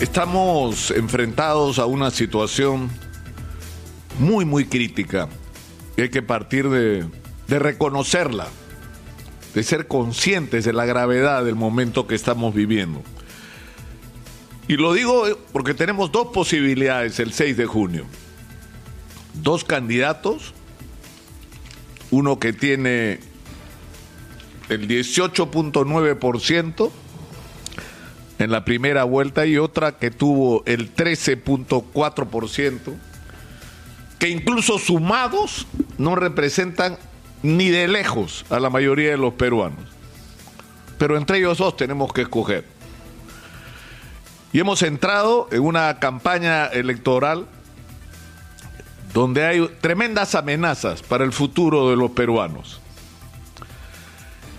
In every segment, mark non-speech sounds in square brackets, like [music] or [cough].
Estamos enfrentados a una situación muy, muy crítica. Y hay que partir de, reconocerla, de ser conscientes de la gravedad del momento que estamos viviendo. Y lo digo porque tenemos dos posibilidades el 6 de junio. Dos candidatos, uno que tiene el 18.9%, en la primera vuelta y otra que tuvo el 13.4%, que incluso sumados no representan ni de lejos a la mayoría de los peruanos. Pero entre ellos dos tenemos que escoger. Y hemos entrado en una campaña electoral donde hay tremendas amenazas para el futuro de los peruanos.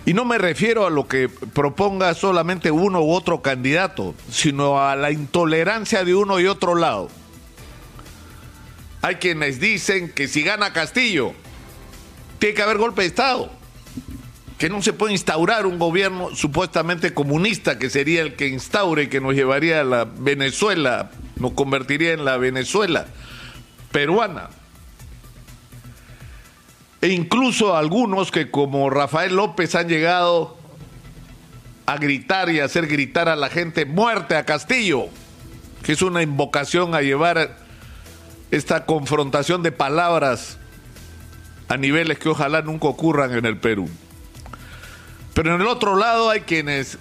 Y no me refiero a lo que proponga solamente uno u otro candidato, sino a la intolerancia de uno y otro lado. Hay quienes dicen que si gana Castillo, tiene que haber golpe de Estado, que no se puede instaurar un gobierno supuestamente comunista, que sería el que instaure y que nos llevaría a la Venezuela, nos convertiría en la Venezuela peruana e incluso algunos que como Rafael López han llegado a gritar y hacer gritar a la gente muerte a Castillo, que es una invocación a llevar esta confrontación de palabras a niveles que ojalá nunca ocurran en el Perú. Pero en el otro lado hay quienes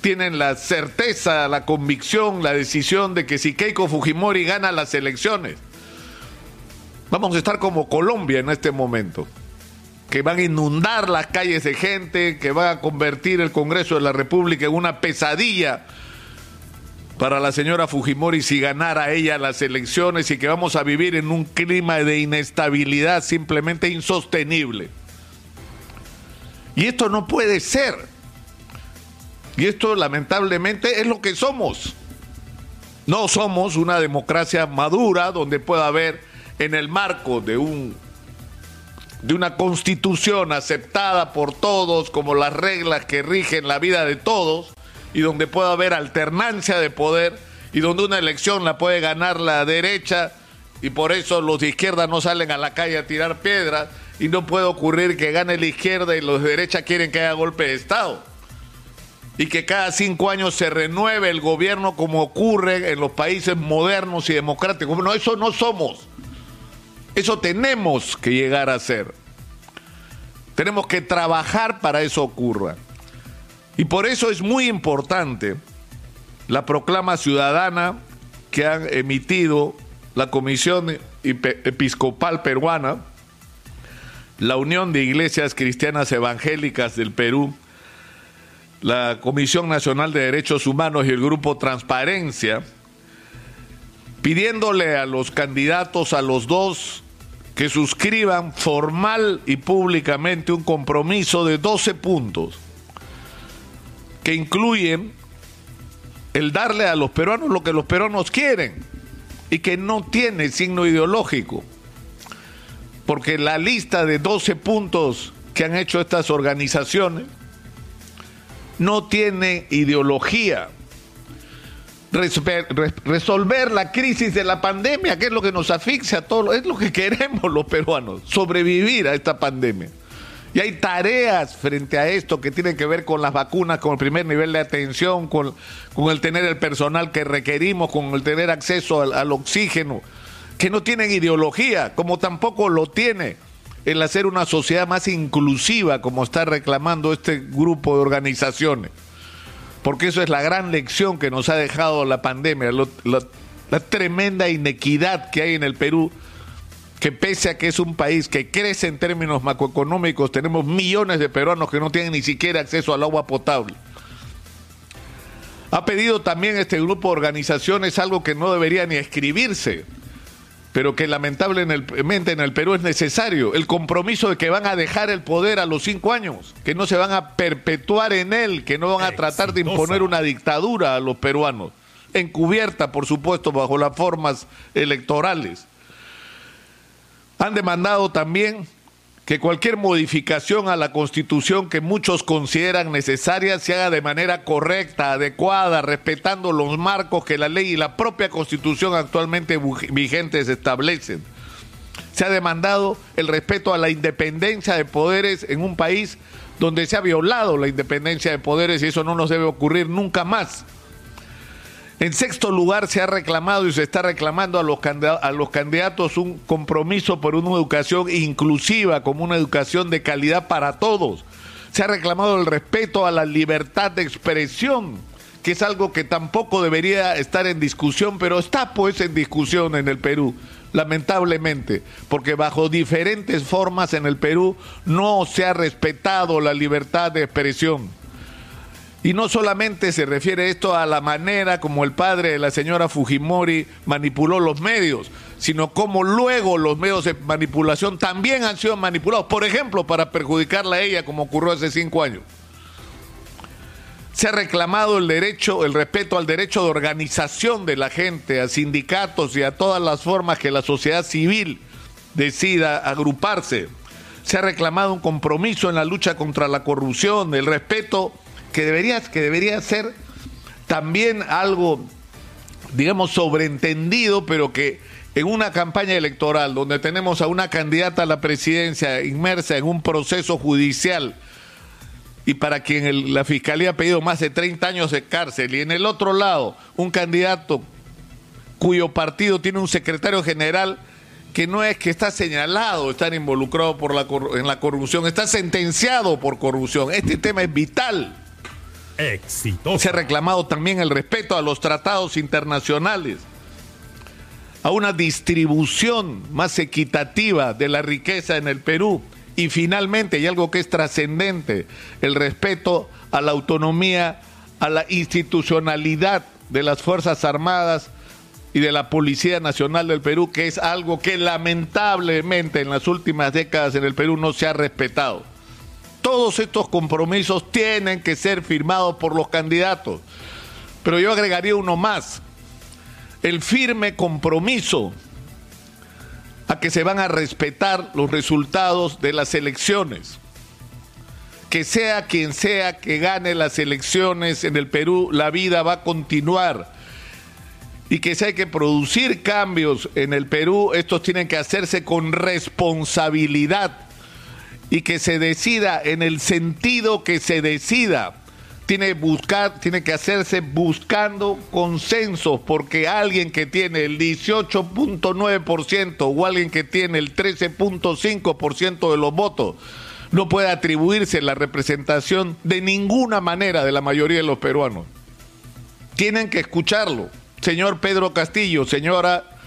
tienen la certeza, la convicción, la decisión de que si Keiko Fujimori gana las elecciones, Vamos a estar como Colombia en este momento, que van a inundar las calles de gente, que van a convertir el Congreso de la República en una pesadilla para la señora Fujimori si ganara ella las elecciones y que vamos a vivir en un clima de inestabilidad simplemente insostenible. Y esto no puede ser. Y esto lamentablemente es lo que somos. No somos una democracia madura donde pueda haber en el marco de un de una constitución aceptada por todos como las reglas que rigen la vida de todos y donde pueda haber alternancia de poder y donde una elección la puede ganar la derecha y por eso los de izquierda no salen a la calle a tirar piedras y no puede ocurrir que gane la izquierda y los de derecha quieren que haya golpe de Estado y que cada cinco años se renueve el gobierno como ocurre en los países modernos y democráticos. Bueno, eso no somos. Eso tenemos que llegar a ser. Tenemos que trabajar para eso ocurra. Y por eso es muy importante la proclama ciudadana que han emitido la Comisión Episcopal Peruana, la Unión de Iglesias Cristianas Evangélicas del Perú, la Comisión Nacional de Derechos Humanos y el Grupo Transparencia, pidiéndole a los candidatos, a los dos que suscriban formal y públicamente un compromiso de 12 puntos que incluyen el darle a los peruanos lo que los peruanos quieren y que no tiene signo ideológico. Porque la lista de 12 puntos que han hecho estas organizaciones no tiene ideología resolver la crisis de la pandemia, que es lo que nos asfixia a todos, es lo que [laughs] queremos los peruanos, sobrevivir a esta pandemia. Y hay tareas frente a esto que tienen que ver con las vacunas, con el primer nivel de atención, con, con el tener el personal que requerimos, con el tener acceso al, al oxígeno, que no tienen ideología, como tampoco lo tiene el hacer una sociedad más inclusiva, como está reclamando este grupo de organizaciones porque eso es la gran lección que nos ha dejado la pandemia, la tremenda inequidad que hay en el Perú, que pese a que es un país que crece en términos macroeconómicos, tenemos millones de peruanos que no tienen ni siquiera acceso al agua potable. Ha pedido también este grupo de organizaciones algo que no debería ni escribirse, pero que lamentablemente en el Perú es necesario, el compromiso de que van a dejar el poder a los cinco años, que no se van a perpetuar en él, que no van a tratar de imponer una dictadura a los peruanos, encubierta, por supuesto, bajo las formas electorales. Han demandado también que cualquier modificación a la Constitución que muchos consideran necesaria se haga de manera correcta, adecuada, respetando los marcos que la ley y la propia Constitución actualmente vigentes establecen. Se ha demandado el respeto a la independencia de poderes en un país donde se ha violado la independencia de poderes y eso no nos debe ocurrir nunca más. En sexto lugar, se ha reclamado y se está reclamando a los, a los candidatos un compromiso por una educación inclusiva, como una educación de calidad para todos. Se ha reclamado el respeto a la libertad de expresión, que es algo que tampoco debería estar en discusión, pero está pues en discusión en el Perú, lamentablemente, porque bajo diferentes formas en el Perú no se ha respetado la libertad de expresión. Y no solamente se refiere esto a la manera como el padre de la señora Fujimori manipuló los medios, sino como luego los medios de manipulación también han sido manipulados, por ejemplo, para perjudicarla a ella, como ocurrió hace cinco años. Se ha reclamado el derecho, el respeto al derecho de organización de la gente, a sindicatos y a todas las formas que la sociedad civil decida agruparse. Se ha reclamado un compromiso en la lucha contra la corrupción, el respeto que debería, que debería ser también algo, digamos, sobreentendido, pero que en una campaña electoral donde tenemos a una candidata a la presidencia inmersa en un proceso judicial y para quien la fiscalía ha pedido más de 30 años de cárcel, y en el otro lado un candidato cuyo partido tiene un secretario general que no es que está señalado estar involucrado por la, en la corrupción, está sentenciado por corrupción. Este tema es vital se ha reclamado también el respeto a los tratados internacionales, a una distribución más equitativa de la riqueza en el Perú y finalmente, y algo que es trascendente, el respeto a la autonomía, a la institucionalidad de las Fuerzas Armadas y de la Policía Nacional del Perú, que es algo que lamentablemente en las últimas décadas en el Perú no se ha respetado. Todos estos compromisos tienen que ser firmados por los candidatos. Pero yo agregaría uno más, el firme compromiso a que se van a respetar los resultados de las elecciones. Que sea quien sea que gane las elecciones en el Perú, la vida va a continuar. Y que si hay que producir cambios en el Perú, estos tienen que hacerse con responsabilidad y que se decida en el sentido que se decida. Tiene, buscar, tiene que hacerse buscando consensos, porque alguien que tiene el 18.9% o alguien que tiene el 13.5% de los votos no puede atribuirse la representación de ninguna manera de la mayoría de los peruanos. Tienen que escucharlo. Señor Pedro Castillo, señora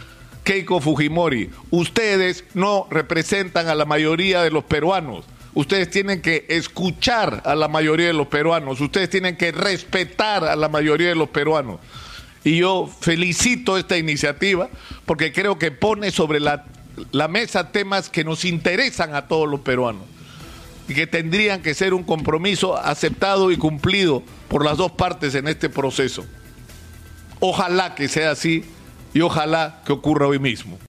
Keiko Fujimori, ustedes no representan a la mayoría de los peruanos. Ustedes tienen que escuchar a la mayoría de los peruanos. Ustedes tienen que respetar a la mayoría de los peruanos. Y yo felicito esta iniciativa porque creo que pone sobre la, mesa temas que nos interesan a todos los peruanos y que tendrían que ser un compromiso aceptado y cumplido por las dos partes en este proceso. Ojalá que sea así y ojalá que ocurra hoy mismo.